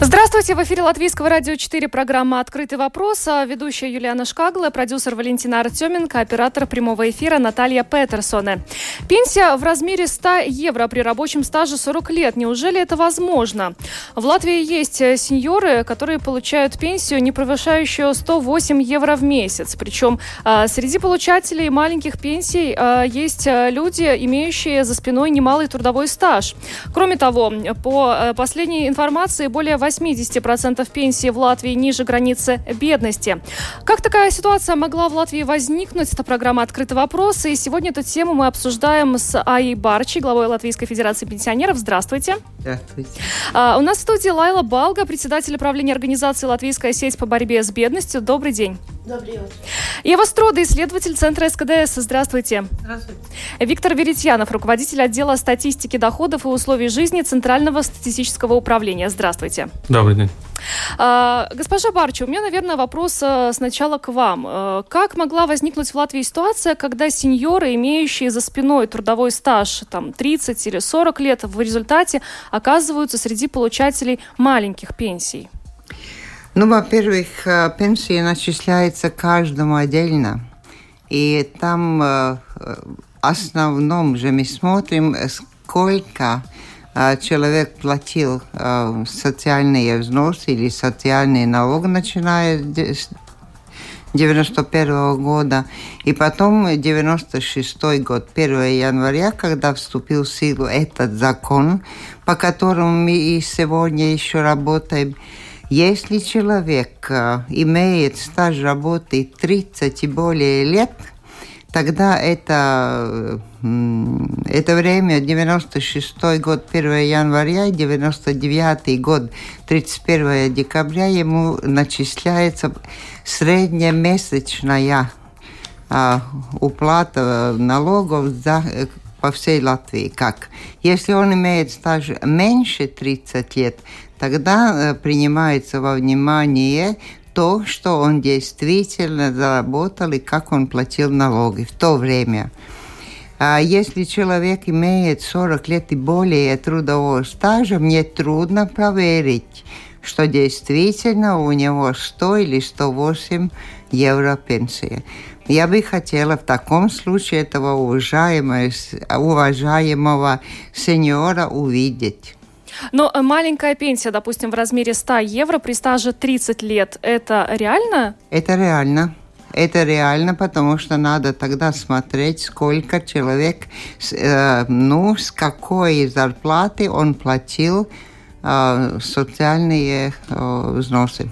Здравствуйте, в эфире Латвийского радио 4 программа «Открытый вопрос». А ведущая Юлиана Шкагла, продюсер Валентина Артеменко, оператор прямого эфира Наталья Петерсоне. Пенсия в размере 100 евро при рабочем стаже 40 лет. Неужели это возможно? В Латвии есть сеньоры, которые получают пенсию, не превышающую 108 евро в месяц. Причем а, среди получателей маленьких пенсий а, есть люди, имеющие за спиной немалый трудовой стаж. Кроме того, по последней информации, более 80% пенсии в Латвии ниже границы бедности. Как такая ситуация могла в Латвии возникнуть? Это программа «Открытый вопрос». И сегодня эту тему мы обсуждаем с Аей Барчи, главой Латвийской Федерации пенсионеров. Здравствуйте. Здравствуйте. А, у нас в студии Лайла Балга, председатель правления организации «Латвийская сеть по борьбе с бедностью». Добрый день. Добрый утро. Ева Строда, исследователь Центра СКДС. Здравствуйте. Здравствуйте. Виктор Веретьянов, руководитель отдела статистики доходов и условий жизни Центрального статистического управления. Здравствуйте. Добрый день. А, госпожа Барчи, у меня, наверное, вопрос а, сначала к вам. А, как могла возникнуть в Латвии ситуация, когда сеньоры, имеющие за спиной трудовой стаж там, 30 или 40 лет, в результате оказываются среди получателей маленьких пенсий? Ну, во-первых, э, пенсия начисляется каждому отдельно. И там э, в основном же мы смотрим, сколько э, человек платил социальные взносы или социальные налоги, начиная с 91 года. И потом 96 год, 1 января, когда вступил в силу этот закон, по которому мы и сегодня еще работаем, если человек э, имеет стаж работы 30 и более лет, тогда это, это время 96 год 1 января, 99 год 31 декабря ему начисляется среднемесячная а, уплата налогов за, э, по всей Латвии. Как? Если он имеет стаж меньше 30 лет, тогда э, принимается во внимание то, что он действительно заработал и как он платил налоги в то время. А если человек имеет 40 лет и более трудового стажа, мне трудно проверить, что действительно у него 100 или 108 евро пенсии. Я бы хотела в таком случае этого уважаемого, уважаемого сеньора увидеть. Но э, маленькая пенсия, допустим, в размере 100 евро при стаже 30 лет, это реально? Это реально. Это реально, потому что надо тогда смотреть, сколько человек, э, ну, с какой зарплаты он платил э, социальные э, взносы.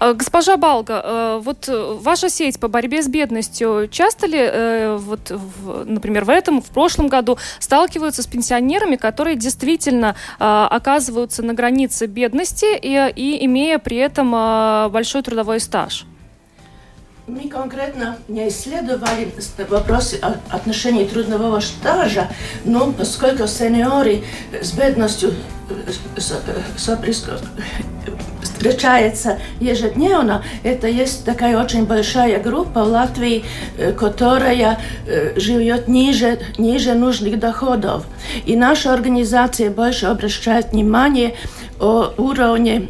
Э, госпожа Балга, э, вот э, ваша сеть по борьбе с бедностью часто ли, вот, например, в этом, в прошлом году сталкиваются с пенсионерами, которые действительно оказываются на границе бедности и, и имея при этом большой трудовой стаж? Мы конкретно не исследовали вопросы отношений трудового стажа, но поскольку сеньоры с бедностью встречается ежедневно. Это есть такая очень большая группа в Латвии, которая живет ниже, ниже нужных доходов. И наша организация больше обращает внимание о уровне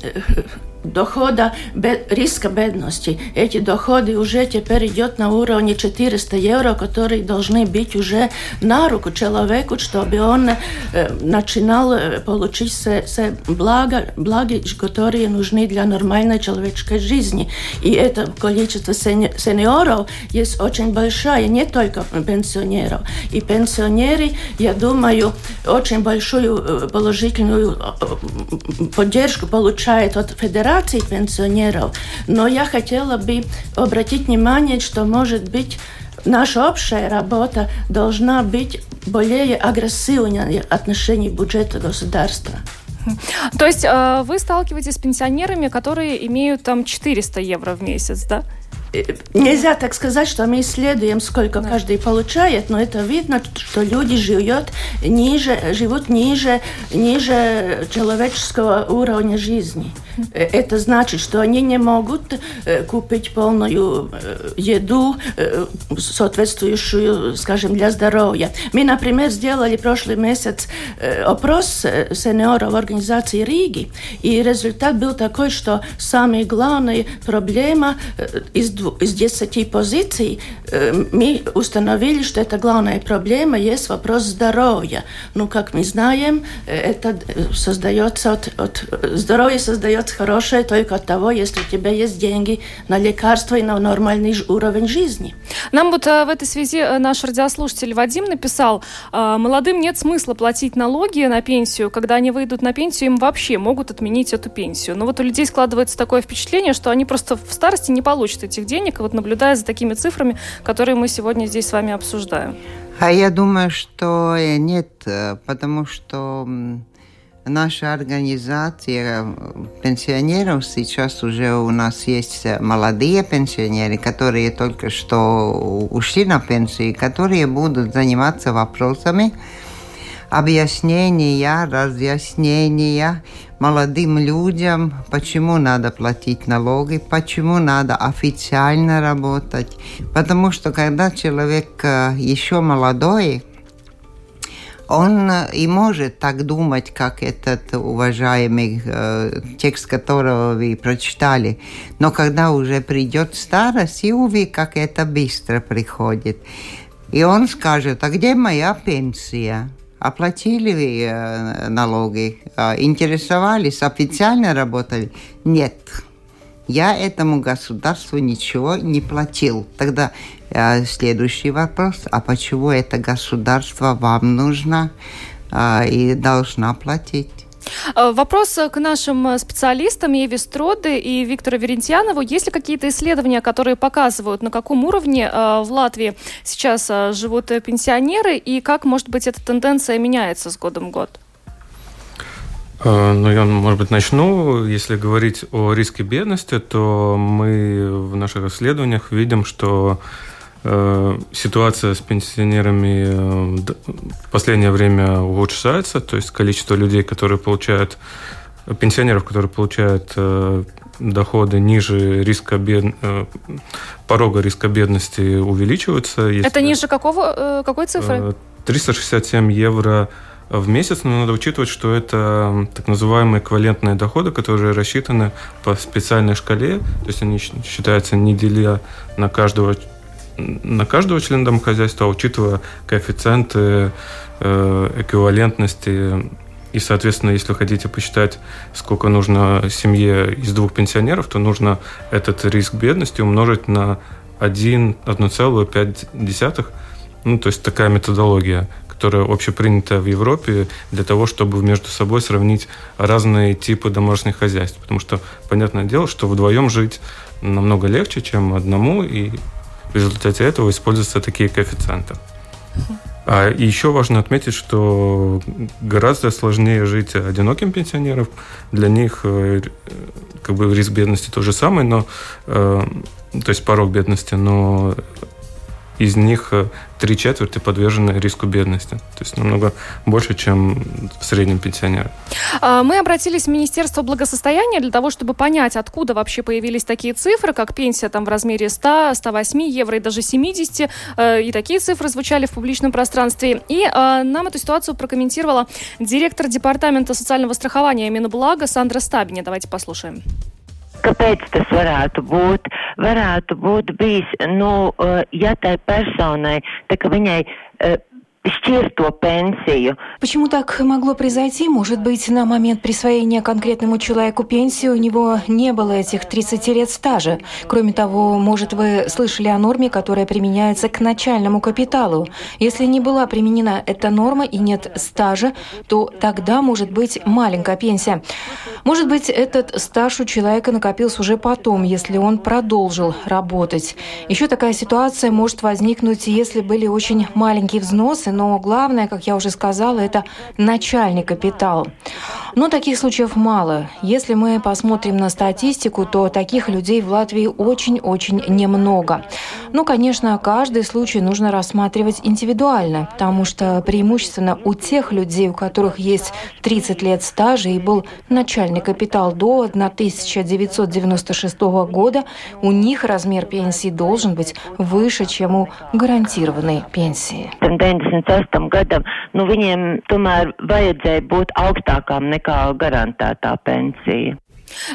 дохода бед, риска бедности. Эти доходы уже теперь идет на уровне 400 евро, которые должны быть уже на руку человеку, чтобы он э, начинал э, получить все, все блага, благи, которые нужны для нормальной человеческой жизни. И это количество сеньоров есть очень большое, не только пенсионеров. И пенсионеры, я думаю, очень большую э, положительную э, поддержку получают от федерации рекомендаций пенсионеров, но я хотела бы обратить внимание, что, может быть, наша общая работа должна быть более агрессивной в отношении бюджета государства. То есть э, вы сталкиваетесь с пенсионерами, которые имеют там 400 евро в месяц, да? Нельзя так сказать, что мы исследуем, сколько да. каждый получает, но это видно, что люди живут ниже, живут ниже, ниже человеческого уровня жизни. Это значит, что они не могут э, купить полную э, еду, э, соответствующую, скажем, для здоровья. Мы, например, сделали прошлый месяц опрос сеньоров организации Риги, и результат был такой, что самая главная проблема из, из 10 позиций мы установили, что это главная проблема есть вопрос здоровья. Ну, как мы знаем, это создается от, от здоровье создается хорошее только от того, если у тебя есть деньги на лекарства и на нормальный уровень жизни. Нам вот э, в этой связи э, наш радиослушатель Вадим написал, э, молодым нет смысла платить налоги на пенсию, когда они выйдут на пенсию, им вообще могут отменить эту пенсию. Но вот у людей складывается такое впечатление, что они просто в старости не получат этих денег, вот наблюдая за такими цифрами, которые мы сегодня здесь с вами обсуждаем. А я думаю, что нет, потому что наша организация пенсионеров, сейчас уже у нас есть молодые пенсионеры, которые только что ушли на пенсию, которые будут заниматься вопросами объяснения, разъяснения молодым людям, почему надо платить налоги, почему надо официально работать. Потому что когда человек э, еще молодой, он э, и может так думать, как этот уважаемый э, текст, которого вы прочитали. Но когда уже придет старость, и увидит, как это быстро приходит. И он скажет, а где моя пенсия? Оплатили вы э, налоги? Э, интересовались? Официально работали? Нет я этому государству ничего не платил. Тогда э, следующий вопрос, а почему это государство вам нужно и должна платить? Э, вопрос к нашим э, специалистам Еве Строды и Виктору Верентьянову. Есть ли какие-то исследования, которые показывают, на каком уровне э, в Латвии сейчас живут пенсионеры и как, может быть, эта тенденция меняется с годом в год? Ну, я, может быть, начну. Если говорить о риске бедности, то мы в наших исследованиях видим, что ситуация с пенсионерами э, в последнее время улучшается, то есть количество людей, которые получают, пенсионеров, которые получают э, доходы ниже риска бед... Э, порога риска бедности увеличиваются. Если... Это ниже какого, э, какой цифры? 367 евро в месяц, но надо учитывать, что это так называемые эквивалентные доходы, которые рассчитаны по специальной шкале, то есть они считаются не деля на каждого на каждого члена домохозяйства, а учитывая коэффициенты э, эквивалентности и, соответственно, если хотите посчитать, сколько нужно семье из двух пенсионеров, то нужно этот риск бедности умножить на 1,5. Ну, то есть такая методология которая общепринята в Европе для того, чтобы между собой сравнить разные типы домашних хозяйств. Потому что, понятное дело, что вдвоем жить намного легче, чем одному, и в результате этого используются такие коэффициенты. А еще важно отметить, что гораздо сложнее жить одиноким пенсионерам. Для них э, как бы риск бедности тот же самый, но э, то есть порог бедности, но из них э, три четверти подвержены риску бедности. То есть намного больше, чем в среднем пенсионеры. А, мы обратились в Министерство благосостояния для того, чтобы понять, откуда вообще появились такие цифры, как пенсия там в размере 100, 108 евро и даже 70. Э, и такие цифры звучали в публичном пространстве. И э, нам эту ситуацию прокомментировала директор Департамента социального страхования Минблага Сандра Стабини. Давайте послушаем. Kāpēc tas varētu būt? Varētu būt bijis, nu, eh, ja tai personai, tā ka viņai eh, пенсию. Почему так могло произойти? Может быть, на момент присвоения конкретному человеку пенсии у него не было этих 30 лет стажа. Кроме того, может, вы слышали о норме, которая применяется к начальному капиталу. Если не была применена эта норма и нет стажа, то тогда может быть маленькая пенсия. Может быть, этот стаж у человека накопился уже потом, если он продолжил работать. Еще такая ситуация может возникнуть, если были очень маленькие взносы но главное, как я уже сказала, это начальный капитал. Но таких случаев мало. Если мы посмотрим на статистику, то таких людей в Латвии очень-очень немного. Ну, конечно, каждый случай нужно рассматривать индивидуально, потому что преимущественно у тех людей, у которых есть 30 лет стажа и был начальный капитал до 1996 года, у них размер пенсии должен быть выше, чем у гарантированной пенсии. 98 gadam, nu viņiem tomēr vajadzēja būt augstākām nekā garantētā pensija.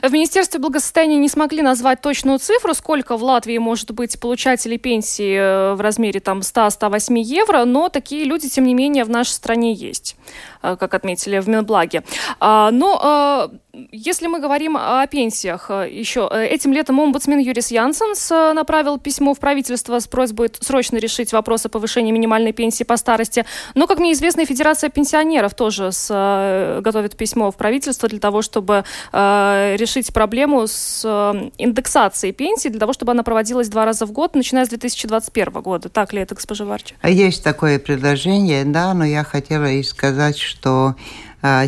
В Министерстве благосостояния не смогли назвать точную цифру, сколько в Латвии может быть получателей пенсии э, в размере там 100-108 евро, но такие люди, тем не менее, в нашей стране есть, э, как отметили в Минблаге. А, но э, если мы говорим о пенсиях, еще этим летом омбудсмен Юрис Янсенс направил письмо в правительство с просьбой срочно решить вопрос о повышении минимальной пенсии по старости. Но, как мне известно, Федерация пенсионеров тоже с, готовит письмо в правительство для того, чтобы решить проблему с э, индексацией пенсии для того, чтобы она проводилась два раза в год, начиная с 2021 года. Так ли это, госпожа Варчи? Есть такое предложение, да, но я хотела и сказать, что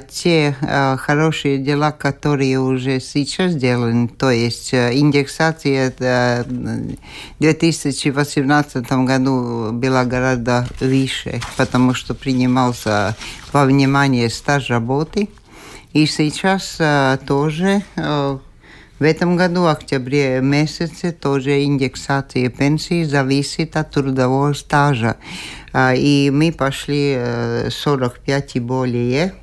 те а, хорошие дела, которые уже сейчас сделаны, то есть а, индексация в 2018 году была гораздо выше, потому что принимался во внимание стаж работы – и сейчас а, тоже а, в этом году, в октябре месяце, тоже индексация пенсии зависит от трудового стажа. А, и мы пошли 45 и более,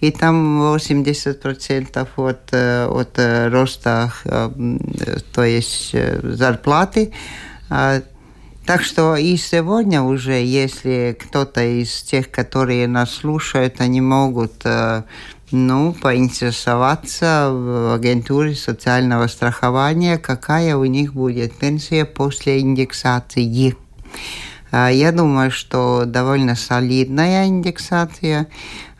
и там 80% от, от роста, то есть зарплаты. Так что и сегодня уже, если кто-то из тех, которые нас слушают, они могут ну, поинтересоваться в агентуре социального страхования, какая у них будет пенсия после индексации. А, я думаю, что довольно солидная индексация, а,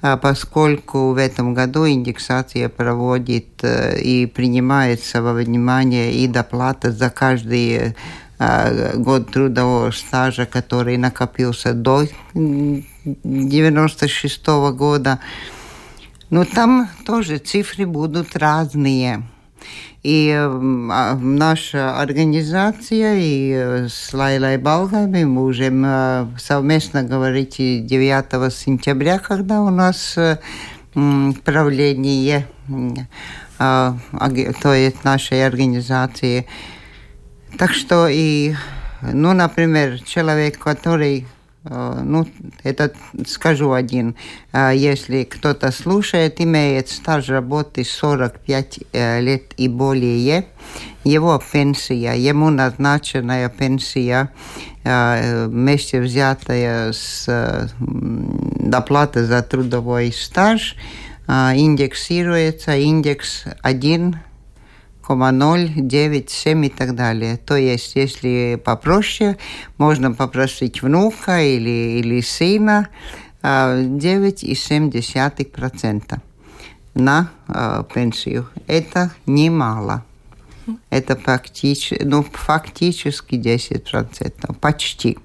поскольку в этом году индексация проводит э, и принимается во внимание и доплата за каждый а, год трудового стажа, который накопился до 1996 года. Но там тоже цифры будут разные. И э, наша организация и э, с Лайлой Балгой мы можем э, совместно говорить 9 сентября, когда у нас э, правление, э, то есть нашей организации. Так что и, ну, например, человек, который ну, это скажу один. Э, если кто-то слушает, имеет стаж работы 45 э, лет и более, его пенсия, ему назначенная пенсия, вместе взятая с доплатой за трудовой стаж, индексируется индекс 1 0,97 и так далее. То есть, если попроще, можно попросить внука или, или сына 9,7% а, на э, пенсию. Это немало. Это фактически, ну, фактически 10%, почти.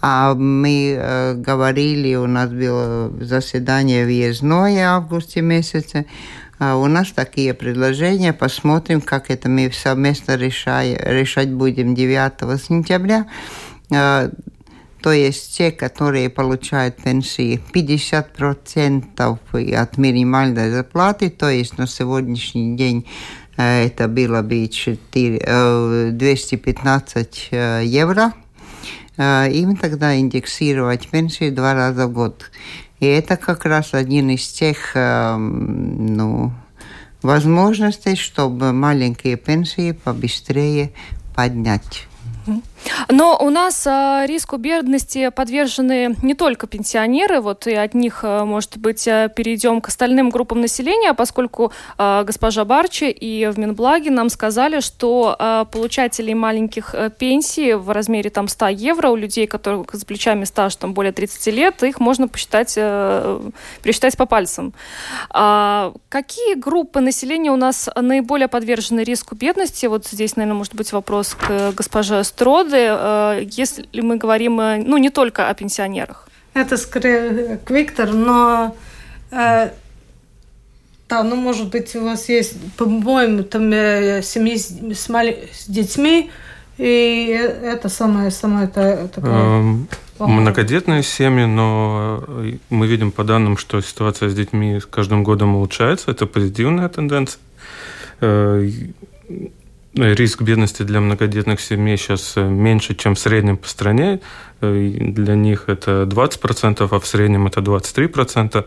А мы э, говорили, у нас было заседание въездное в августе месяце, у нас такие предложения. Посмотрим, как это мы совместно решай, решать будем 9 сентября. А, то есть те, которые получают пенсии 50% от минимальной зарплаты, то есть на сегодняшний день э, это было бы 4, 215 э, э, евро, им тогда индексировать пенсию два раза в год. И это как раз один из тех ну, возможностей, чтобы маленькие пенсии побыстрее поднять. Но у нас э, риску бедности подвержены не только пенсионеры, вот и от них, э, может быть, э, перейдем к остальным группам населения, поскольку э, госпожа Барчи и в Минблаге нам сказали, что э, получателей маленьких э, пенсий в размере там 100 евро у людей, которых с плечами стаж там более 30 лет, их можно посчитать, э, пересчитать по пальцам. А какие группы населения у нас наиболее подвержены риску бедности? Вот здесь, наверное, может быть вопрос к госпоже Строде, э, если мы говорим, э, ну, не только о пенсионерах. это скорее к Виктору, но э, да, ну, может быть, у вас есть, по-моему, там э, семьи с, с, мали, с детьми, и это самое, самое это, такое... Эм, многодетные семьи, но э, мы видим по данным, что ситуация с детьми с каждым годом улучшается. Это позитивная тенденция. Э, риск бедности для многодетных семей сейчас меньше, чем в среднем по стране. Для них это 20%, а в среднем это 23%.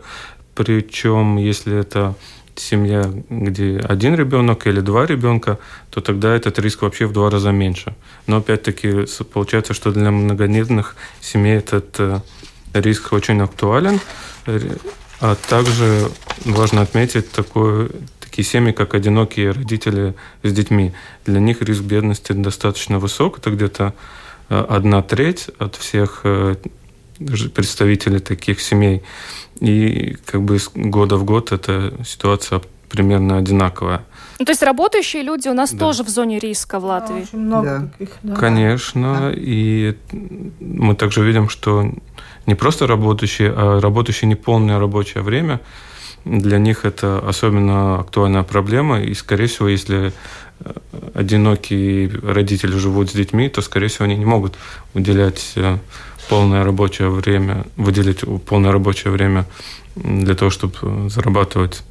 Причем, если это семья, где один ребенок или два ребенка, то тогда этот риск вообще в два раза меньше. Но опять-таки получается, что для многодетных семей этот э, риск очень актуален. А также важно отметить такое, такие семьи, как одинокие родители с детьми. Для них риск бедности достаточно высок. Это где-то э, одна треть от всех э, представителей таких семей. И как бы из года в год эта ситуация примерно одинаковая. Ну, то есть работающие люди у нас да. тоже в зоне риска в Латвии. очень много да. таких, да. Конечно. Да. И мы также видим, что не просто работающие, а работающие неполное рабочее время, для них это особенно актуальная проблема. И, скорее всего, если э, одинокие родители живут с детьми, то, скорее всего, они не могут уделять э, полное рабочее время, выделить полное рабочее время для того, чтобы зарабатывать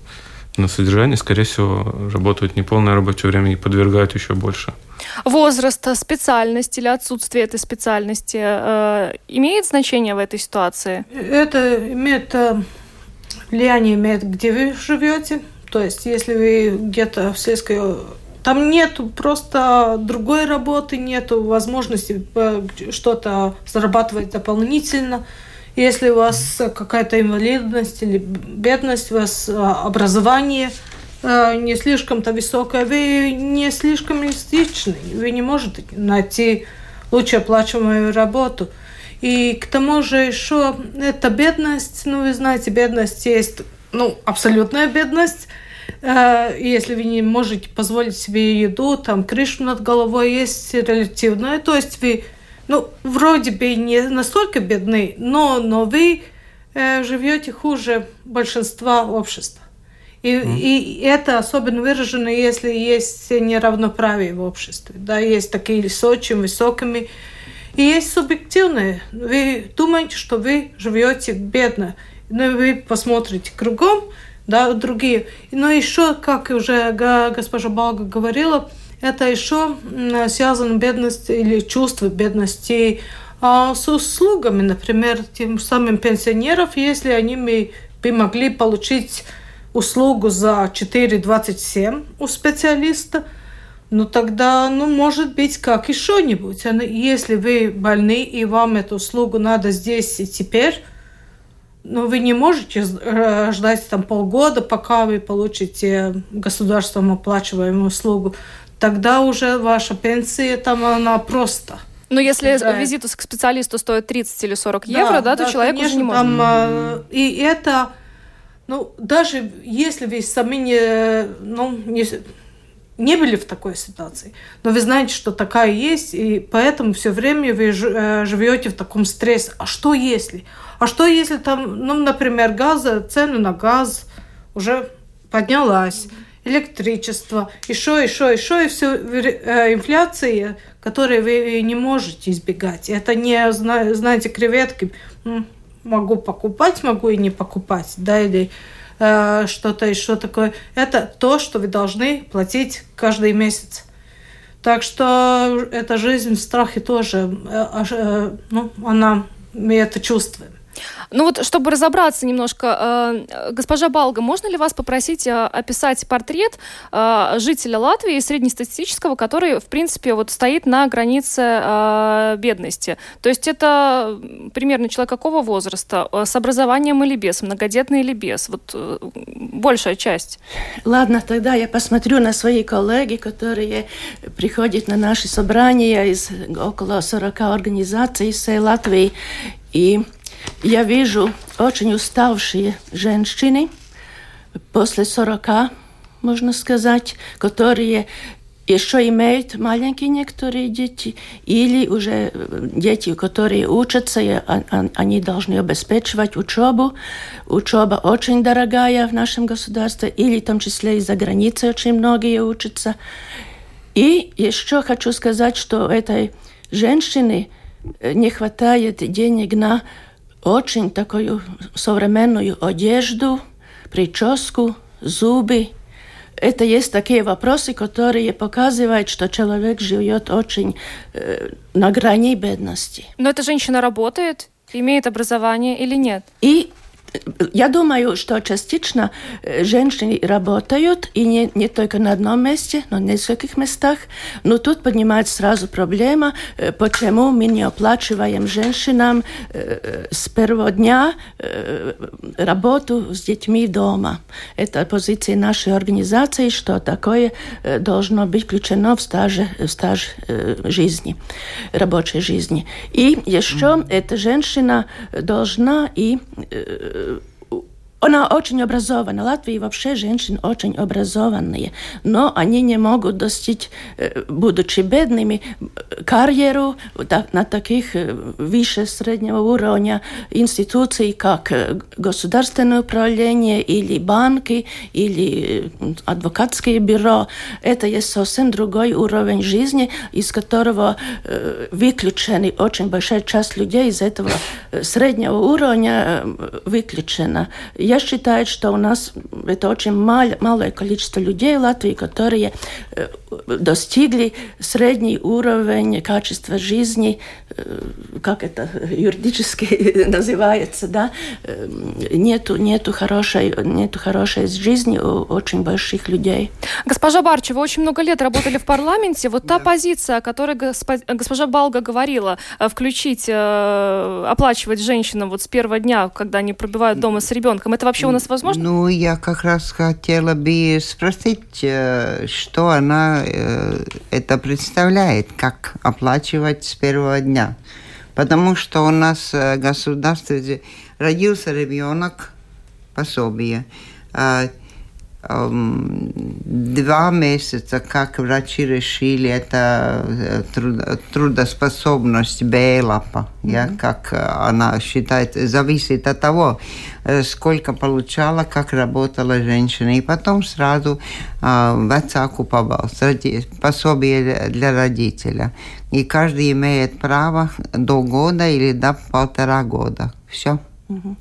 на содержание, скорее всего, работают не полное рабочее время и подвергают еще больше. Возраст, специальность или отсутствие этой специальности э, имеет значение в этой ситуации? Это имеет э, влияние, имеет, где вы живете. То есть, если вы где-то в сельской там нет просто другой работы, нет возможности э, что-то зарабатывать дополнительно. Если у вас какая-то инвалидность или бедность, у вас э, образование э, не слишком-то высокое, вы не слишком эластичны, вы не можете найти лучше оплачиваемую работу. И к тому же еще эта бедность, ну вы знаете, бедность есть, ну, абсолютная бедность – Э, если вы не можете позволить себе еду, там крышу над головой есть релятивное, то есть вы, ну, вроде бы не настолько бедны, но, но вы э, живете хуже большинства общества. И, mm. и это особенно выражено, если есть неравноправие в обществе. Да, есть такие с очень высокими. И есть субъективные. Вы думаете, что вы живете бедно. Но вы посмотрите кругом, да, другие. Но еще, как уже госпожа Балга говорила, это еще связано бедность или чувство бедности а с услугами, например, тем самым пенсионеров, если они бы могли получить услугу за 4,27 у специалиста, ну тогда, ну, может быть, как еще нибудь. Если вы больны и вам эту услугу надо здесь и теперь, но вы не можете э, ждать там полгода, пока вы получите государством оплачиваемую услугу. Тогда уже ваша пенсия там, она просто. Но если да. визит к специалисту стоит 30 или 40 да, евро, да, то да, человек конечно, уже не может. Там, mm-hmm. И это, ну, даже если вы сами не, ну, не, не были в такой ситуации, но вы знаете, что такая есть, и поэтому все время вы э, живете в таком стрессе. А что если? А что если там, ну, например, газа, цены на газ уже поднялась, электричество, еще, еще, еще, и все э, инфляция, которой вы не можете избегать. Это не, знаете, креветки. Могу покупать, могу и не покупать, да, или э, что-то еще такое. Это то, что вы должны платить каждый месяц. Так что эта жизнь в страхе тоже, э, э, ну, она, мы это чувствуем. Ну вот, чтобы разобраться немножко, э, госпожа Балга, можно ли вас попросить э, описать портрет э, жителя Латвии среднестатистического, который, в принципе, вот стоит на границе бедности? То есть это примерно человек какого возраста? С образованием или без? Многодетный или без? Вот большая часть. Ладно, тогда я посмотрю на свои коллеги, которые приходят на наши собрания из около 40 организаций из всей Латвии. И я вижу очень уставшие женщины после 40, можно сказать, которые еще имеют маленькие некоторые дети, или уже дети, которые учатся, и они должны обеспечивать учебу. Учеба очень дорогая в нашем государстве, или в том числе и за границей очень многие учатся. И еще хочу сказать, что этой женщине не хватает денег на очень такую современную одежду, прическу, зубы, это есть такие вопросы, которые показывают, что человек живет очень э, на грани бедности. Но эта женщина работает, имеет образование или нет? И я думаю, что частично э, женщины работают, и не, не только на одном месте, но в нескольких местах. Но тут поднимается сразу проблема, э, почему мы не оплачиваем женщинам э, с первого дня работу с детьми дома. Это позиция нашей организации, что такое должно быть включено в стаж, в стаж жизни, рабочей жизни. И еще эта женщина должна и uh, она очень образована. Латвии вообще женщины очень образованные, но они не могут достичь, будучи бедными, карьеру на таких выше среднего уровня институций, как государственное управление или банки, или адвокатское бюро. Это есть совсем другой уровень жизни, из которого выключены очень большая часть людей из этого среднего уровня выключена. Я считаю, что у нас это очень мал, малое количество людей в Латвии, которые э, достигли средний уровень качества жизни, э, как это юридически называется, да, э, нету, нету, хорошей, нету хорошей жизни у очень больших людей. Госпожа Барчи, вы очень много лет работали в парламенте. Вот та позиция, о которой госпожа Балга говорила, включить, оплачивать женщинам вот с первого дня, когда они пробивают дома с ребенком, это вообще у нас возможно? Ну, я как раз хотела бы спросить, э, что она э, это представляет, как оплачивать с первого дня. Потому что у нас э, государство родился ребенок, пособие. Два месяца, как врачи решили, это э, трудоспособность БЭЛАПа, mm-hmm. я, как она считает, зависит от того, э, сколько получала, как работала женщина. И потом сразу вецаку побалс, пособие для родителя. И каждый имеет право до года или до полтора года. Все. Угу.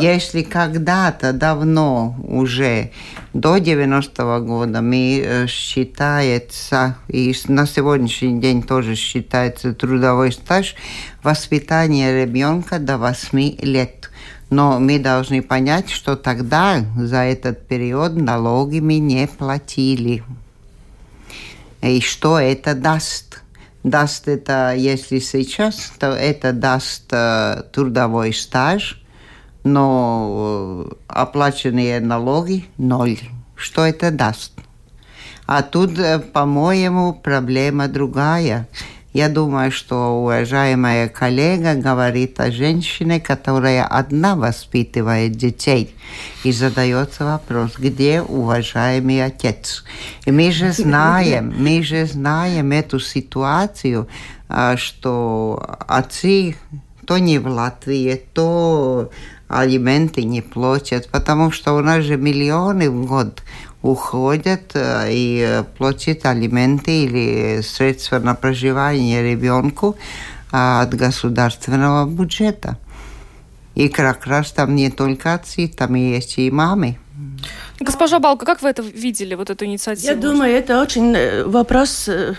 Если когда-то давно, уже до 90-го года, мы э, считается, и на сегодняшний день тоже считается трудовой стаж, воспитание ребенка до 8 лет. Но мы должны понять, что тогда за этот период налоги мы не платили. И что это даст? Даст это, если сейчас, то это даст э, трудовой стаж – но э, оплаченные налоги – ноль. Что это даст? А тут, э, по-моему, проблема другая. Я думаю, что уважаемая коллега говорит о женщине, которая одна воспитывает детей. И задается вопрос, где уважаемый отец? И мы же знаем, мы же знаем эту ситуацию, а, что отцы то не в Латвии, то алименты не платят, потому что у нас же миллионы в год уходят э, и платят алименты или средства на проживание ребенку а, от государственного бюджета. И как раз там не только отцы, там есть и мамы. Госпожа Балка, как вы это видели, вот эту инициативу? Я думаю, это очень э, вопрос э,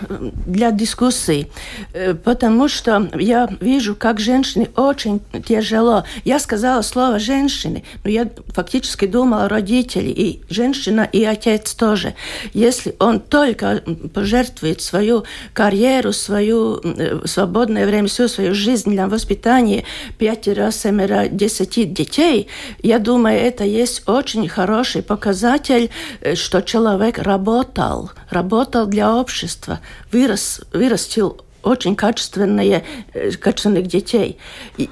для дискуссии, э, потому что я вижу, как женщине очень тяжело. Я сказала слово «женщины», но я фактически думала о родителях, и женщина, и отец тоже. Если он только пожертвует свою карьеру, свое свободное время, всю свою жизнь для воспитания пятеро, семеро, десяти детей, я думаю, это есть очень хороший показатель показатель, э, что человек работал, работал для общества, вырос, вырастил очень качественные, качественных детей. И,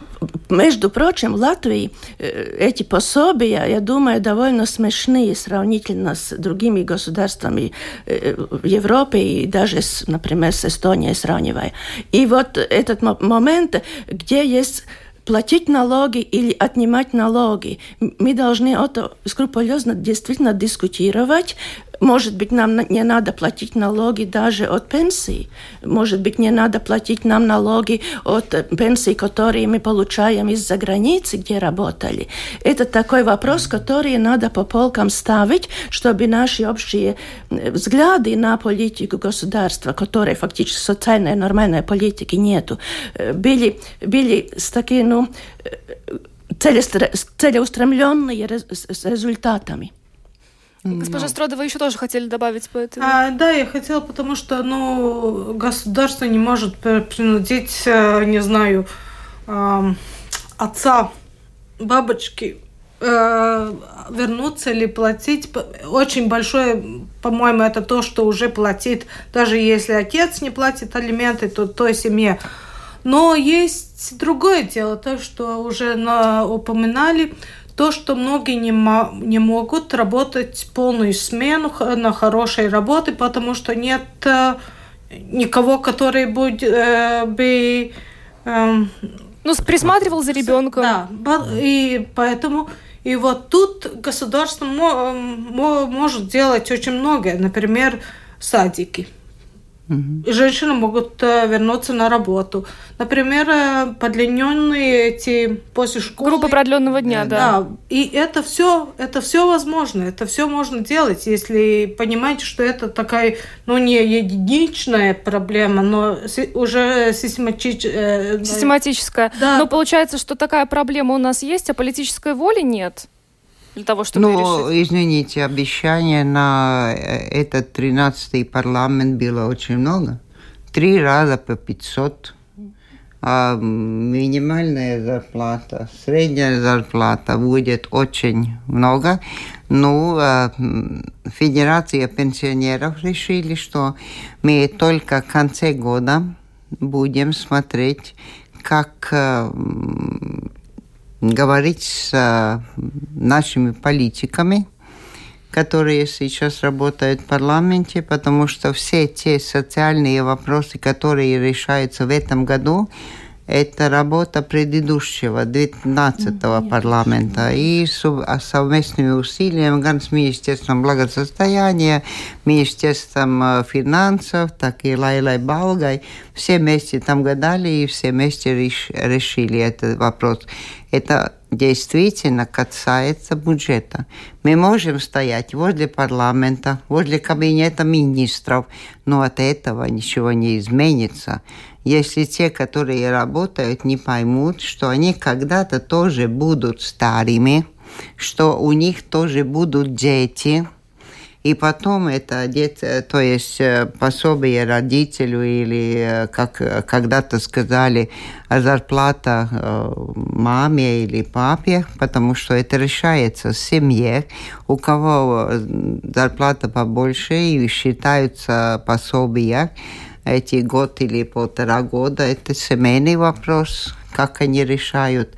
между прочим, в Латвии эти пособия, я думаю, довольно смешные сравнительно с другими государствами в Европе и даже, с, например, с Эстонией сравнивая. И вот этот момент, где есть платить налоги или отнимать налоги. Мы должны это скрупулезно действительно дискутировать, может быть, нам не надо платить налоги даже от пенсии. Может быть, не надо платить нам налоги от пенсий, которые мы получаем из-за границы, где работали. Это такой вопрос, который надо по полкам ставить, чтобы наши общие взгляды на политику государства, которой фактически социальной нормальной политики нету, были, были с такими, ну, целеустремленные с результатами. Госпожа Стродова еще тоже хотели добавить по этому. А, да, я хотела, потому что ну, государство не может принудить, э, не знаю, отца бабочки э, вернуться или платить. Очень большое, по-моему, это то, что уже платит, даже если отец не платит алименты, то той семье. Но есть другое дело, то, что уже на, упоминали, то, что многие не, не могут работать полную смену на хорошей работе, потому что нет э, никого, который будет э, бы... Э, ну, присматривал за ребенком. Да, и поэтому... И вот тут государство может делать очень многое. Например, садики. И женщины могут э, вернуться на работу. Например, э, подлиненные эти после школы. Группа продленного дня, да. Да. И это все, это все возможно. Это все можно делать, если понимаете, что это такая, ну, не единичная проблема, но уже систематич... Э, систематическая. Да. Но получается, что такая проблема у нас есть, а политической воли нет для того, чтобы Ну, решить? извините, обещания на э, этот 13-й парламент было очень много. Три раза по 500. А минимальная зарплата, средняя зарплата будет очень много. Ну, а, Федерация пенсионеров решили, что мы только в конце года будем смотреть, как э, говорить с э, нашими политиками, которые сейчас работают в парламенте, потому что все те социальные вопросы, которые решаются в этом году, это работа предыдущего, 19-го парламента. И а совместными усилиями, gan с Министерством благосостояния, Министерством э, финансов, так и Лайлай Балгай, все вместе там гадали и все вместе реш, решили этот вопрос. Это действительно касается бюджета. Мы можем стоять возле парламента, возле кабинета министров, но от этого ничего не изменится если те, которые работают, не поймут, что они когда-то тоже будут старыми, что у них тоже будут дети, и потом это то есть э, пособие родителю или, э, как когда-то сказали, зарплата э, маме или папе, потому что это решается в семье. У кого зарплата побольше и считаются пособия, эти год или полтора года, это семейный вопрос, как они решают.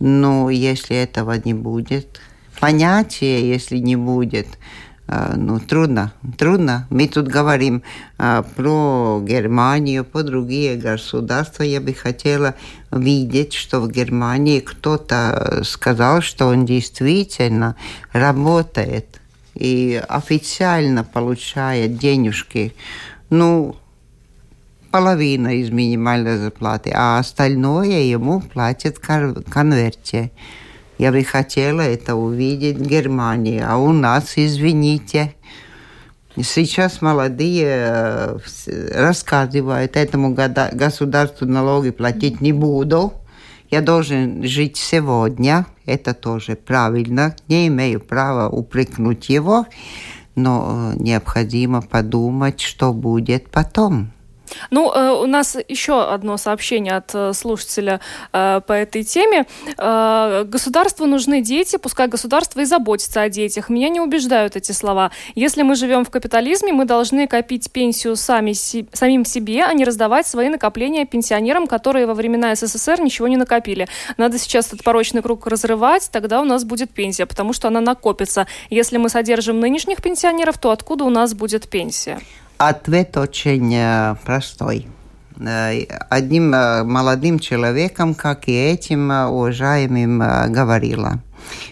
Но если этого не будет, понятия, если не будет, э, ну, трудно, трудно. Мы тут говорим а, про Германию, про другие государства. Я бы хотела видеть, что в Германии кто-то сказал, что он действительно работает и официально получает денежки. Ну, половина из минимальной зарплаты, а остальное ему платят в конверте. Я бы хотела это увидеть в Германии, а у нас, извините, Сейчас молодые э, рассказывают, этому государству налоги платить не буду. Я должен жить сегодня. Это тоже правильно. Не имею права упрекнуть его, но э, необходимо подумать, что будет потом. Ну, э, у нас еще одно сообщение от э, слушателя э, по этой теме. Государству нужны дети, пускай государство и заботится о детях. Меня не убеждают эти слова. Если мы живем в капитализме, мы должны копить пенсию сами, самим себе, а не раздавать свои накопления пенсионерам, которые во времена СССР ничего не накопили. Надо сейчас этот порочный круг разрывать, тогда у нас будет пенсия, потому что она накопится. Если мы содержим нынешних пенсионеров, то откуда у нас будет пенсия? Ответ очень э, простой. Э, одним э, молодым человеком, как и этим уважаемым, говорила.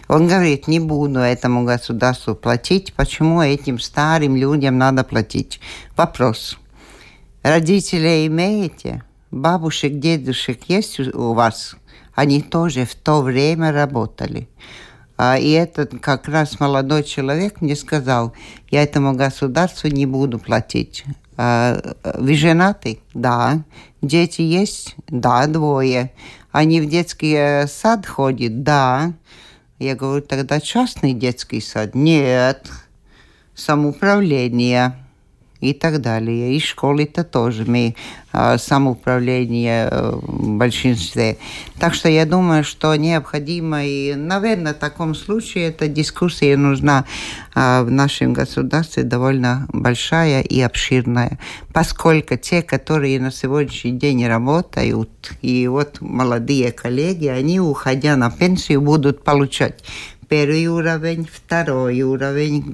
Он говорит, не буду этому государству платить. Почему этим старым людям надо платить? Вопрос. Родителей имеете? Бабушек, дедушек есть у вас? Они тоже в то время работали. А, и этот как раз молодой человек мне сказал, я этому государству не буду платить. А, вы женаты? Да. Дети есть? Да, двое. Они в детский э, сад ходят? Да. Я говорю, тогда частный детский сад? Нет. Самоуправление и так далее. И школы-то тоже мы а, самоуправление э, в большинстве. Так что я думаю, что необходимо, и, наверное, в таком случае эта дискуссия нужна а, в нашем государстве довольно большая и обширная, поскольку те, которые на сегодняшний день работают, и вот молодые коллеги, они, уходя на пенсию, будут получать первый уровень, второй уровень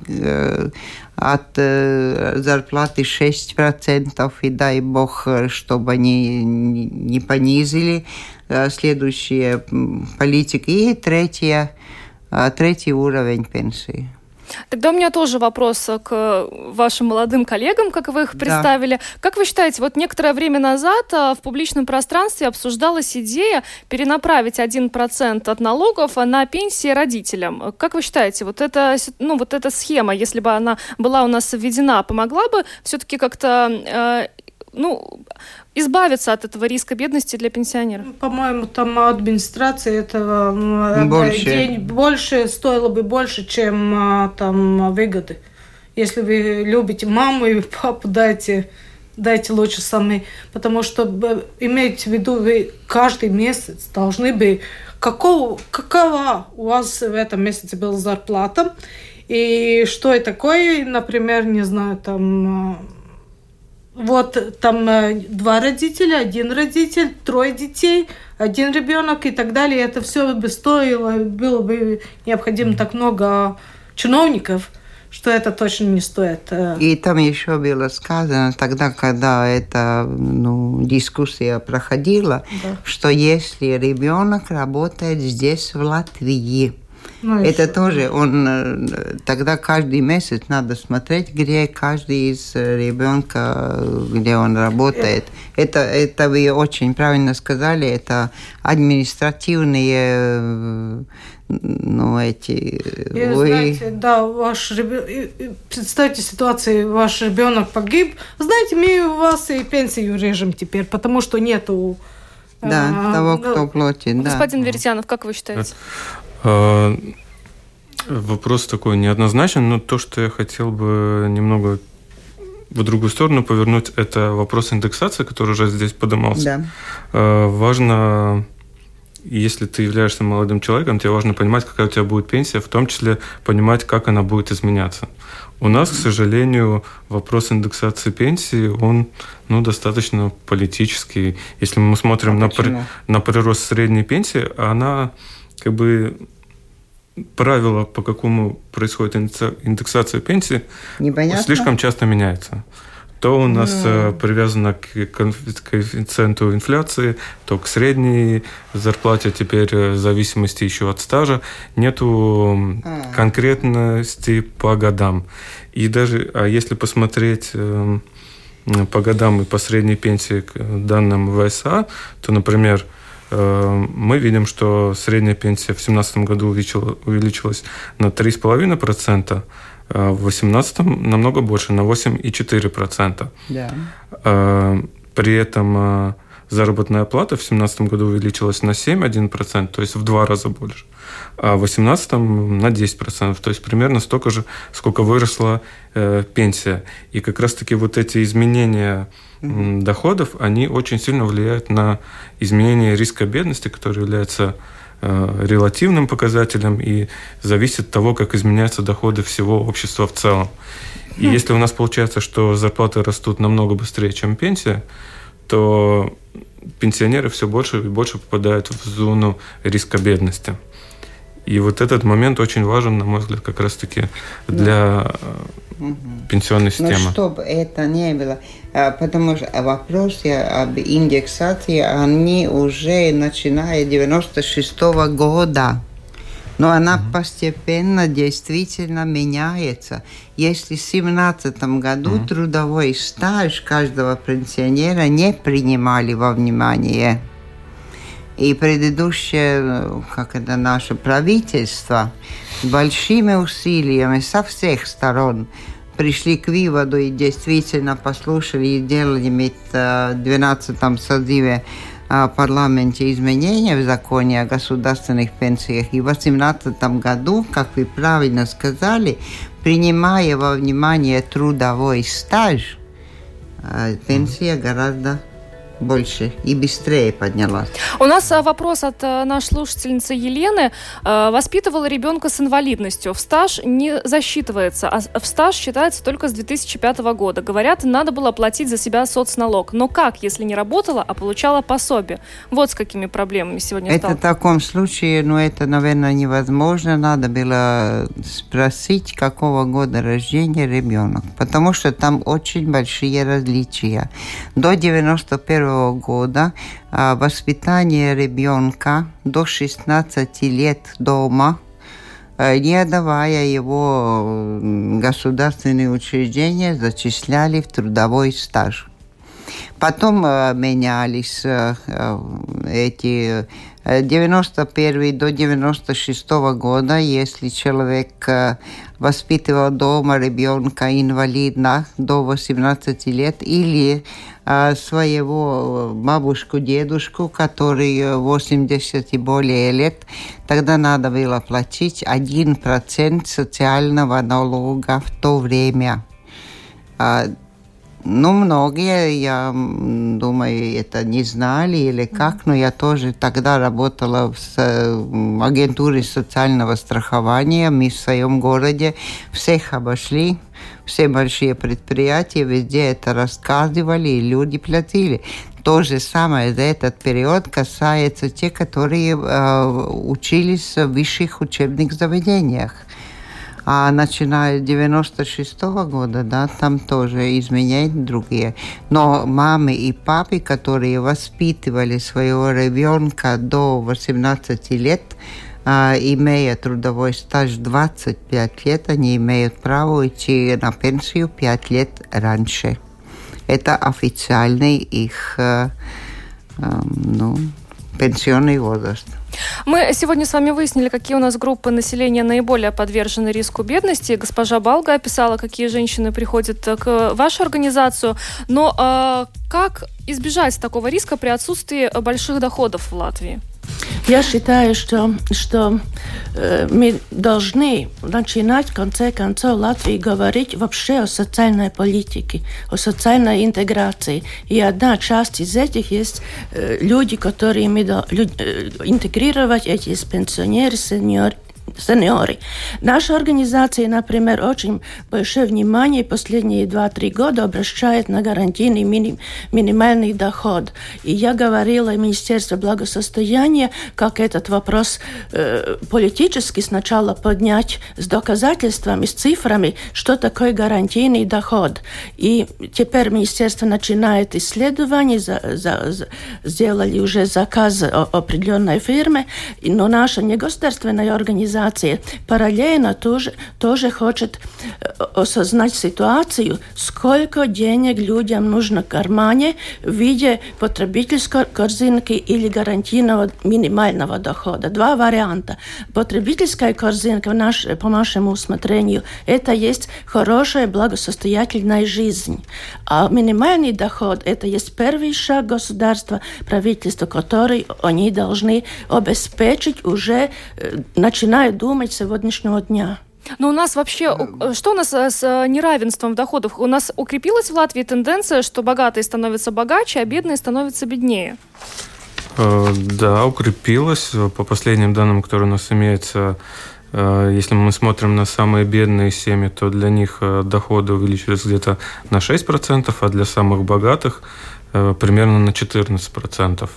от зарплаты 6%, и дай бог, чтобы они не понизили следующие политики. И третье, э, третий уровень пенсии. Тогда у меня тоже вопрос к вашим молодым коллегам, как вы их представили. Да. Как вы считаете, вот некоторое время назад а, в публичном пространстве обсуждалась идея перенаправить 1% от налогов на пенсии родителям. Как вы считаете, вот эта, ну, вот эта схема, если бы она была у нас введена, помогла бы все-таки как-то э, ну, избавиться от этого риска бедности для пенсионеров? Ну, по-моему, там администрация этого больше. День больше стоило бы больше, чем а, там выгоды. Если вы любите маму и папу, дайте, дайте лучше сами. Потому что имейте в виду, вы каждый месяц должны бы какого, какова у вас в этом месяце была зарплата, и что это такое, например, не знаю, там а, вот там э, два родителя, один родитель, трое детей, один ребенок и так далее. Это все бы стоило, было бы необходимо так много чиновников, что это точно не стоит. Э. И там еще было сказано тогда, когда эта ну, дискуссия проходила, да. что если ребенок работает здесь, в Латвии, ну, это еще. тоже, он э, тогда каждый месяц надо смотреть, где каждый из э, ребенка, где он работает. Это, это вы очень правильно сказали, это административные э, ну, эти... И, вы... знаете, да, ваш ребенок... Представьте ситуацию, ваш ребенок погиб. Знаете, мы у вас и пенсию режем теперь, потому что нету... Да, а, того, кто да. платит, да. Господин Веретянов, как вы считаете? А, вопрос такой неоднозначен, но то, что я хотел бы немного в другую сторону повернуть, это вопрос индексации, который уже здесь поднимался. Да. А, важно, если ты являешься молодым человеком, тебе важно понимать, какая у тебя будет пенсия, в том числе понимать, как она будет изменяться. У нас, к сожалению, вопрос индексации пенсии, он ну, достаточно политический. Если мы смотрим а на, при, на прирост средней пенсии, она как бы правила, по какому происходит индексация пенсии, Непонятно. слишком часто меняется. То у нас mm. привязано к коэффициенту инфляции, то к средней зарплате, теперь э, в зависимости еще от стажа. Нету mm. конкретности по годам. И даже, а если посмотреть эм, по годам и по средней пенсии к данным ВСА, то, например, мы видим, что средняя пенсия в 2017 году увеличилась на 3,5%, а в 2018 намного больше, на 8,4%. Да. Э, при этом э, заработная плата в 2017 году увеличилась на 7,1%, то есть в два раза больше, а в 2018 на 10%, то есть примерно столько же, сколько выросла э, пенсия. И как раз-таки вот эти изменения mm-hmm. доходов, они очень сильно влияют на изменение риска бедности, который является э, релативным показателем и зависит от того, как изменяются доходы всего общества в целом. И если у нас получается, что зарплаты растут намного быстрее, чем пенсия, то пенсионеры все больше и больше попадают в зону риска бедности. И вот этот момент очень важен, на мой взгляд, как раз-таки для угу. пенсионной системы. Но чтобы это не было, а, потому что вопросы об индексации, они уже начиная 96 -го года но она mm-hmm. постепенно действительно меняется. Если в 2017 году mm-hmm. трудовой стаж каждого пенсионера не принимали во внимание, и предыдущее, как это наше правительство, большими усилиями со всех сторон пришли к выводу и действительно послушали и делали в 12 созыве парламенте изменения в законе о государственных пенсиях. И в 2018 году, как вы правильно сказали, принимая во внимание трудовой стаж, пенсия гораздо больше и быстрее поднялась. У нас а, вопрос от а, нашей слушательницы Елены. А, воспитывала ребенка с инвалидностью. В стаж не засчитывается, а в стаж считается только с 2005 года. Говорят, надо было платить за себя соцналог. Но как, если не работала, а получала пособие? Вот с какими проблемами сегодня Это в таком случае, ну это, наверное, невозможно. Надо было спросить, какого года рождения ребенок. Потому что там очень большие различия. До 91 2021 года воспитание ребенка до 16 лет дома, не отдавая его государственные учреждения, зачисляли в трудовой стаж. Потом менялись эти 91 до 96 года, если человек воспитывал дома ребенка инвалидна до 18 лет или своего бабушку, дедушку, который 80 и более лет, тогда надо было платить 1% социального налога в то время. Ну, многие, я думаю, это не знали или как, но я тоже тогда работала в агентуре социального страхования. Мы в своем городе всех обошли, все большие предприятия, везде это рассказывали, и люди платили. То же самое за этот период касается тех, которые э, учились в высших учебных заведениях. А начиная с 96 -го года, да, там тоже изменения другие. Но мамы и папы, которые воспитывали своего ребенка до 18 лет, а, имея трудовой стаж 25 лет, они имеют право идти на пенсию 5 лет раньше. Это официальный их э, э, ну, пенсионный возраст. Мы сегодня с вами выяснили, какие у нас группы населения наиболее подвержены риску бедности. Госпожа Балга описала, какие женщины приходят к вашей организацию. Но э, как избежать такого риска при отсутствии больших доходов в Латвии? Я считаю, что, что э, мы должны начинать в конце концов Латвии говорить вообще о социальной политике, о социальной интеграции. И одна часть из этих есть э, люди, которые мы до, лю, э, интегрировать эти пенсионеры, сеньоры, сеньоры. Наша организация, например, очень большое внимание последние 2-3 года обращает на гарантийный миним, минимальный доход. И я говорила Министерству благосостояния, как этот вопрос э, политически сначала поднять с доказательствами, с цифрами, что такое гарантийный доход. И теперь Министерство начинает исследование, за, за, за, сделали уже заказ определенной фирме, но наша негосударственная организация организация параллельно тоже, тоже хочет э, осознать ситуацию, сколько денег людям нужно в кармане в виде потребительской корзинки или гарантийного минимального дохода. Два варианта. Потребительская корзинка, наш, по нашему усмотрению, это есть хорошая благосостоятельная жизнь. А минимальный доход – это есть первый шаг государства, правительства, который они должны обеспечить уже, э, начиная думать сегодняшнего дня. Но у нас вообще, э, что у нас э, с неравенством в доходах? У нас укрепилась в Латвии тенденция, что богатые становятся богаче, а бедные становятся беднее. Да, укрепилась. По последним данным, которые у нас имеются, если мы смотрим на самые бедные семьи, то для них доходы увеличились где-то на 6%, а для самых богатых примерно на 14%.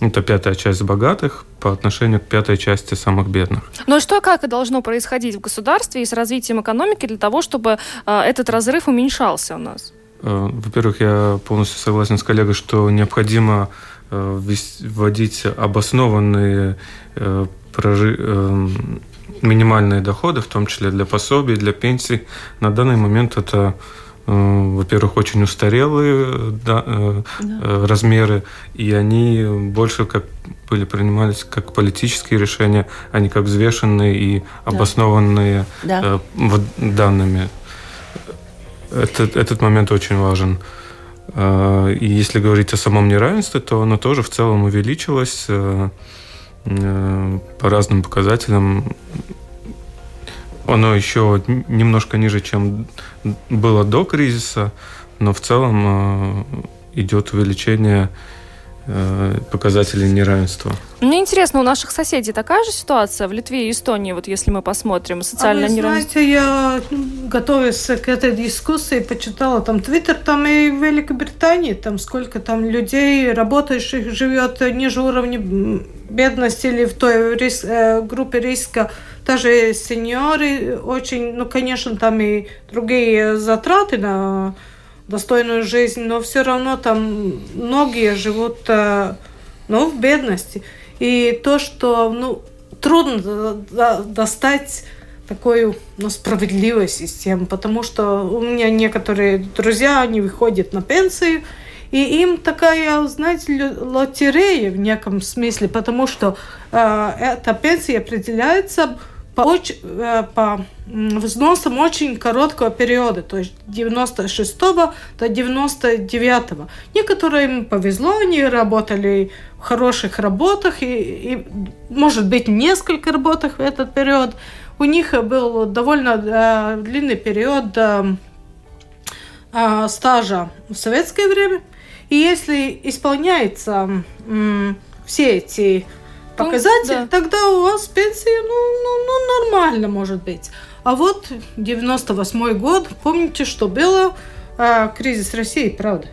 Это пятая часть богатых по отношению к пятой части самых бедных. Ну и что, как и должно происходить в государстве и с развитием экономики для того, чтобы э, этот разрыв уменьшался у нас? Э, во-первых, я полностью согласен с коллегой, что необходимо э, вводить обоснованные э, прожи... минимальные доходы, в том числе для пособий, для пенсий. На данный момент это во-первых, очень устарелые да, э, да. Э, размеры, и они больше как были принимались как политические решения, а не как взвешенные и обоснованные. Да. данными. Этот, этот момент очень важен. И если говорить о самом неравенстве, то оно тоже в целом увеличилось по разным показателям оно еще немножко ниже, чем было до кризиса, но в целом э, идет увеличение э, показателей неравенства. Мне интересно, у наших соседей такая же ситуация в Литве и Эстонии, вот если мы посмотрим социальное а вы неравенство? знаете, я, готовясь к этой дискуссии, почитала там Твиттер, там и в Великобритании, там сколько там людей, работающих, живет ниже уровня бедности или в той рис, э, группе риска, даже сеньоры очень, ну, конечно, там и другие затраты на достойную жизнь, но все равно там многие живут, э, ну, в бедности. И то, что, ну, трудно достать такую ну, справедливую систему, потому что у меня некоторые друзья, они выходят на пенсию, и им такая, знаете, лотерея в неком смысле, потому что э, эта пенсия определяется по, очень, э, по взносам очень короткого периода, то есть 96 до 99. -го. Некоторым повезло, они работали в хороших работах, и, и может быть, несколько работах в этот период. У них был довольно э, длинный период э, э, стажа в советское время, и если исполняется м, все эти показатель, да. тогда у вас пенсия, ну, ну, ну, нормально может быть. А вот 98 год, помните, что было? А, кризис России, правда?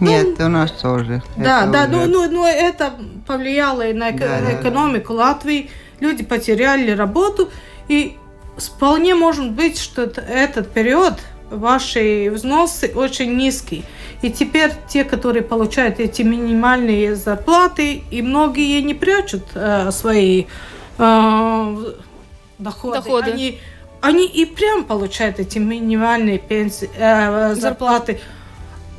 Нет, ну, у нас тоже. Да, это да, уже... ну, ну, ну это повлияло и на эко- да, экономику да. Латвии. Люди потеряли работу, и вполне может быть, что этот период ваши взносы очень низкие. И теперь те, которые получают эти минимальные зарплаты, и многие не прячут э, свои э, доходы. доходы. Они, они и прям получают эти минимальные пенсии, э, зарплаты.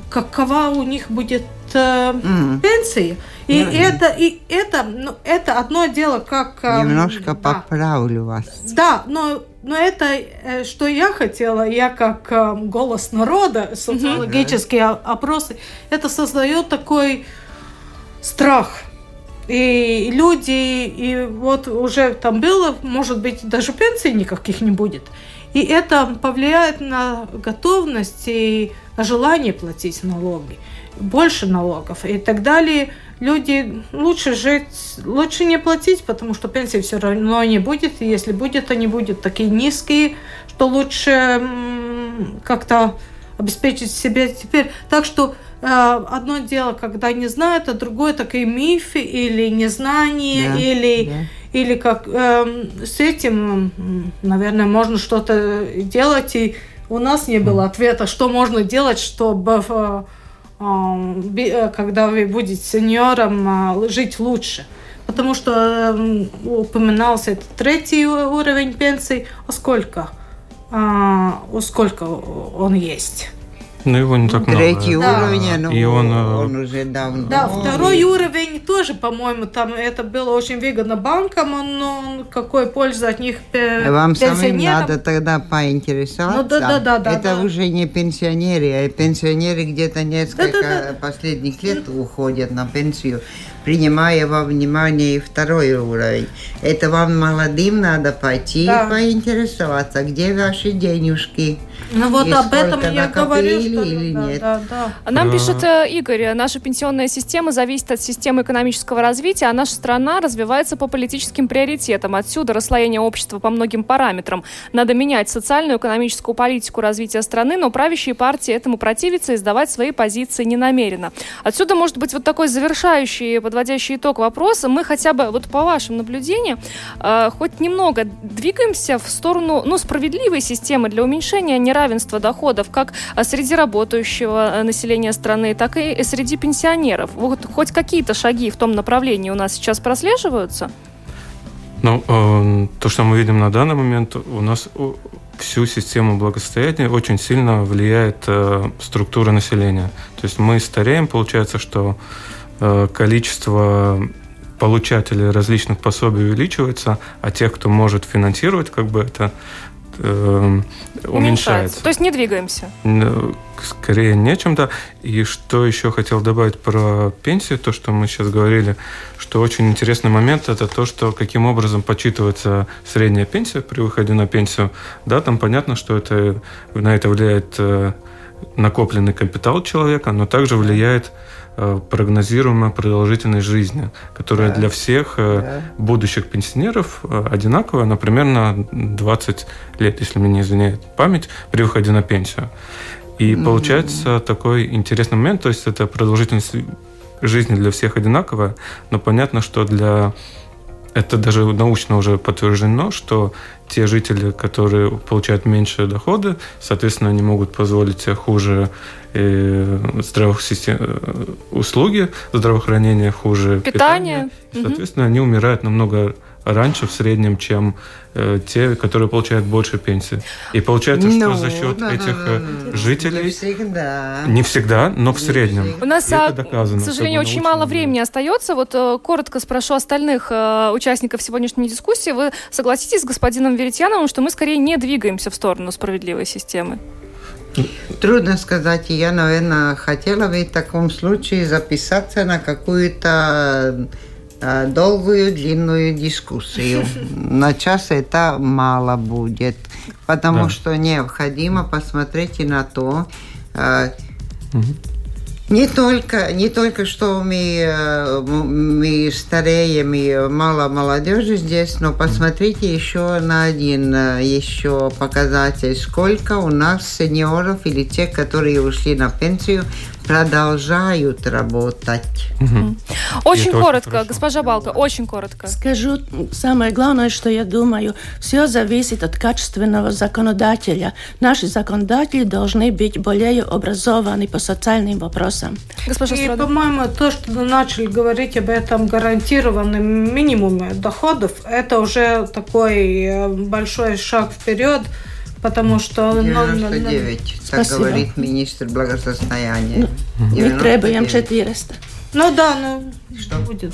Какова у них будет э, mm. пенсия? И ну, это, и это, ну, это одно дело, как... Э, Немножко да. поправлю вас. Да, но но это, э, что я хотела, я как э, голос народа, социологические mm-hmm. опросы, это создает такой страх. И люди, и вот уже там было, может быть, даже пенсии никаких не будет. И это повлияет на готовность и на желание платить налоги, больше налогов и так далее люди лучше жить, лучше не платить, потому что пенсии все равно не будет. И если будет, они будут такие низкие, что лучше как-то обеспечить себе теперь. Так что э, одно дело, когда не знают, а другое такие мифы или незнание, да, или, да. или как э, с этим, наверное, можно что-то делать. И у нас не было ответа, что можно делать, чтобы э, когда вы будете сеньором, э, жить лучше. потому что э, упоминался этот третий уровень пенсии. А сколько? А, сколько он есть? Ну, его не так много. Третий уровень, ну, И он, э, он уже давно. Да, второй уровень тоже, по-моему, там это было очень выгодно банкам, но он- какой польза от них Вам самим пенсионерам? надо тогда поинтересоваться. Ну, да, да, да, да, Это да. уже не пенсионеры, а пенсионеры где-то несколько Да, да, последних лет уходят на пенсию, принимая во внимание и второй уровень. Это вам молодым надо пойти Да. и поинтересоваться, где ваши денежки. Ну вот И об этом я говорю, что или да, нет. да, да. Нам Да. пишет э, Игорь, наша пенсионная система зависит от системы экономического развития, а наша страна развивается по политическим приоритетам. Отсюда расслоение общества по многим параметрам. Надо менять социальную, экономическую политику развития страны, но правящие партии этому противятся и сдавать свои позиции не намерено. Отсюда может быть вот такой завершающий, подводящий итог вопроса. Мы хотя бы, вот по вашим наблюдениям, э, хоть немного двигаемся в сторону ну, справедливой системы для уменьшения неравенства доходов как э, среди работающего э, населения страны, так и среди пенсионеров. Вот хоть какие-то шаги в том направлении у нас сейчас прослеживаются? Ну, э, то, что мы видим на данный момент, у нас всю систему благосостояния очень сильно влияет э, структура населения. То есть мы стареем, получается, что количество получателей различных пособий увеличивается, а тех, кто может финансировать, как бы это э, уменьшается. То есть не двигаемся. Ну, Скорее нечем, да. И что еще хотел добавить про пенсию, то, что мы сейчас говорили, что очень интересный момент, это то, что каким образом подсчитывается средняя пенсия при выходе на пенсию. Да, там понятно, что это, на это влияет э, накопленный капитал человека, но также влияет э, прогнозируемая продолжительность жизни, которая Да. для всех э, Да. будущих пенсионеров э, одинаковая, например, на 20 лет, если мне не изменяет память, при выходе на пенсию. И получается такой интересный момент, то есть это продолжительность жизни для всех одинаковая, но понятно, что для это даже научно уже подтверждено, что те жители, которые получают меньшие доходы, соответственно, они могут позволить себе хуже э, систем, э, услуги здравоохранения, хуже Питание. И, Соответственно, они умирают намного раньше в среднем, чем э, те, которые получают больше пенсии. И получается, что Ну, за счет да, этих да, э, да, жителей Не всегда. не всегда, но в Не среднем. У нас, это а, доказано, к сожалению, очень мало времени остается. Вот э, коротко спрошу остальных э, участников сегодняшней дискуссии. Вы согласитесь с господином Веретьяновым, что мы скорее не двигаемся в сторону справедливой системы? Трудно сказать. Я, наверное, хотела бы в таком случае записаться на какую-то долгую, длинную дискуссию. На час это мало будет, потому Да. что необходимо посмотреть и на то, э, не только, не только что мы, э, мы стареем и мало молодежи здесь, но посмотрите еще на один э, еще показатель. Сколько у нас сеньоров или тех, которые ушли на пенсию, продолжают работать. Очень очень коротко, хорошо. госпожа Балка, очень коротко. Скажу самое главное, что я думаю, все зависит от качественного законодателя. Наши законодатели должны быть более образованы по социальным вопросам. Госпожа И, Страда. по-моему, то, что вы начали говорить об этом гарантированном минимуме доходов, это уже такой э, большой шаг вперед, потому что... ну, ну, ну, 99, так Спасибо. говорит министр благосостояния. Мы требуем 99. 400. Ну да, ну что будет?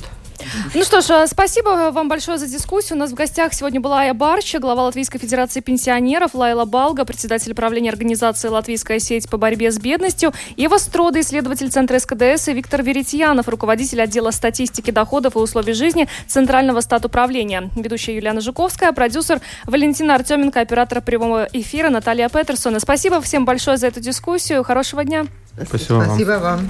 Ну что ж, э, спасибо вам большое за дискуссию. У нас в гостях сегодня была Ая Барча, глава Латвийской Федерации пенсионеров, Лайла Балга, председатель правления организации «Латвийская сеть по борьбе с бедностью», Ева Строда, исследователь Центра СКДС, и Виктор Веретьянов, руководитель отдела статистики доходов и условий жизни Центрального статуправления. Ведущая Юлиана Жуковская, продюсер Валентина Артеменко, оператор прямого эфира Наталья Петерсона. Спасибо всем большое за эту дискуссию. Хорошего дня. Спасибо вам. Спасибо вам.